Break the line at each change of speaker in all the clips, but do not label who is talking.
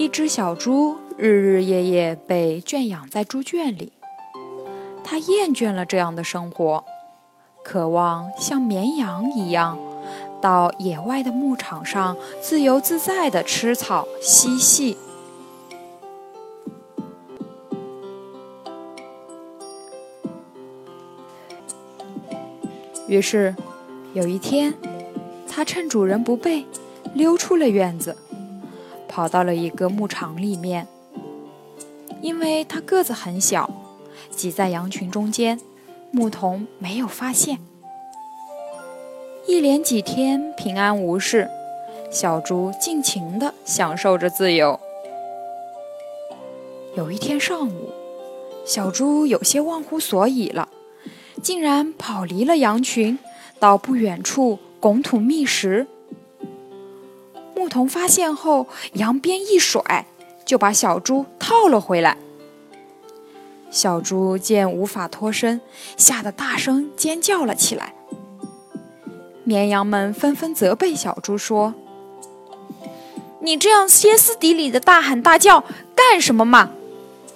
一只小猪日日夜夜被圈养在猪圈里，它厌倦了这样的生活，渴望像绵羊一样到野外的牧场上自由自在地吃草嬉戏。于是，有一天，它趁主人不备，溜出了院子。跑到了一个牧场里面，因为它个子很小，挤在羊群中间，牧童没有发现。一连几天平安无事，小猪尽情地享受着自由。有一天上午，小猪有些忘乎所以了，竟然跑离了羊群，到不远处拱土觅食。牧童发现后，扬鞭一甩，就把小猪套了回来。小猪见无法脱身，吓得大声尖叫了起来。绵羊们纷纷责备小猪说：“你这样歇斯底里的大喊大叫干什么嘛？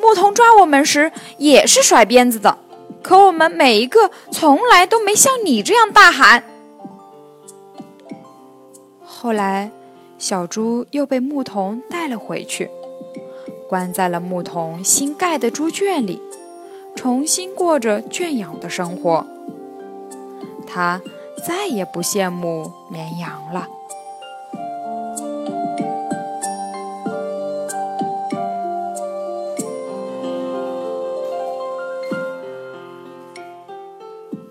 牧童抓我们时也是甩鞭子的，可我们每一个从来都没像你这样大喊。”后来。小猪又被牧童带了回去，关在了牧童新盖的猪圈里，重新过着圈养的生活。他再也不羡慕绵羊了。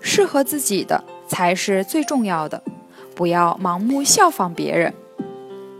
适合自己的才是最重要的，不要盲目效仿别人。